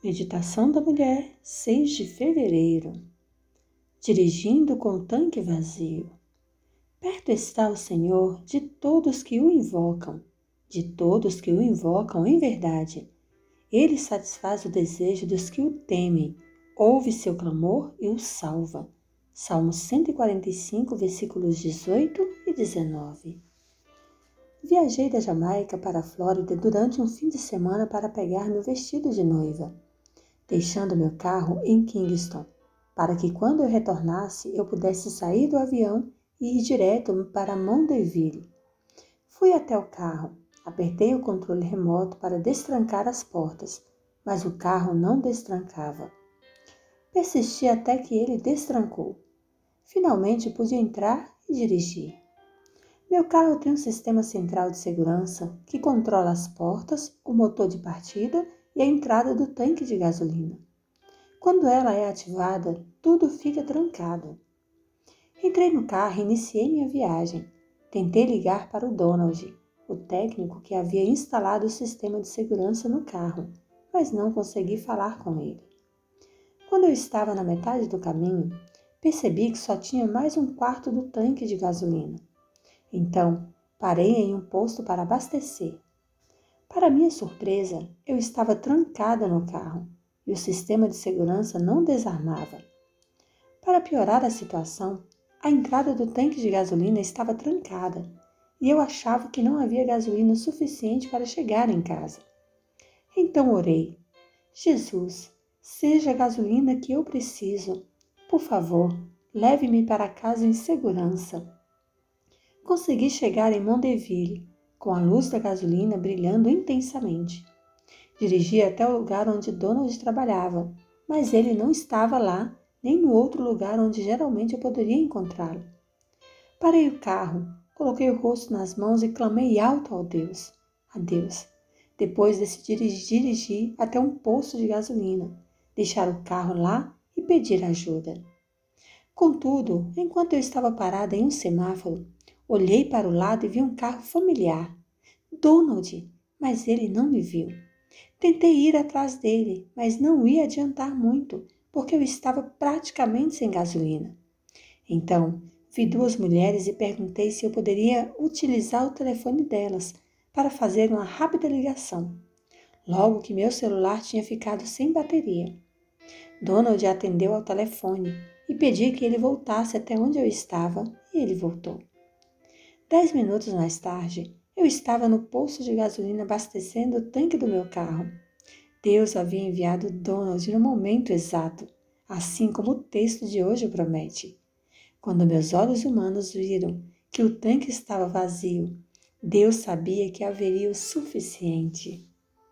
Meditação da Mulher, 6 de fevereiro. Dirigindo com o tanque vazio. Perto está o Senhor de todos que o invocam, de todos que o invocam em verdade. Ele satisfaz o desejo dos que o temem, ouve seu clamor e o salva. Salmo 145, versículos 18 e 19. Viajei da Jamaica para a Flórida durante um fim de semana para pegar meu vestido de noiva deixando meu carro em Kingston, para que quando eu retornasse eu pudesse sair do avião e ir direto para Mondeville. Fui até o carro, apertei o controle remoto para destrancar as portas, mas o carro não destrancava. Persisti até que ele destrancou. Finalmente pude entrar e dirigir. Meu carro tem um sistema central de segurança que controla as portas, o motor de partida e a entrada do tanque de gasolina. Quando ela é ativada, tudo fica trancado. Entrei no carro e iniciei minha viagem. Tentei ligar para o Donald, o técnico que havia instalado o sistema de segurança no carro, mas não consegui falar com ele. Quando eu estava na metade do caminho, percebi que só tinha mais um quarto do tanque de gasolina. Então, parei em um posto para abastecer. Para minha surpresa, eu estava trancada no carro e o sistema de segurança não desarmava. Para piorar a situação, a entrada do tanque de gasolina estava trancada e eu achava que não havia gasolina suficiente para chegar em casa. Então orei: Jesus, seja a gasolina que eu preciso. Por favor, leve-me para casa em segurança. Consegui chegar em Mondeville com a luz da gasolina brilhando intensamente. Dirigi até o lugar onde Donald trabalhava, mas ele não estava lá nem no outro lugar onde geralmente eu poderia encontrá-lo. Parei o carro, coloquei o rosto nas mãos e clamei alto ao Deus, a Deus. Depois decidi dirigir até um posto de gasolina, deixar o carro lá e pedir ajuda. Contudo, enquanto eu estava parada em um semáforo, Olhei para o lado e vi um carro familiar. Donald, mas ele não me viu. Tentei ir atrás dele, mas não ia adiantar muito, porque eu estava praticamente sem gasolina. Então, vi duas mulheres e perguntei se eu poderia utilizar o telefone delas para fazer uma rápida ligação. Logo que meu celular tinha ficado sem bateria. Donald atendeu ao telefone e pedi que ele voltasse até onde eu estava, e ele voltou. Dez minutos mais tarde, eu estava no posto de gasolina abastecendo o tanque do meu carro. Deus havia enviado Donald no momento exato, assim como o texto de hoje promete. Quando meus olhos humanos viram que o tanque estava vazio, Deus sabia que haveria o suficiente.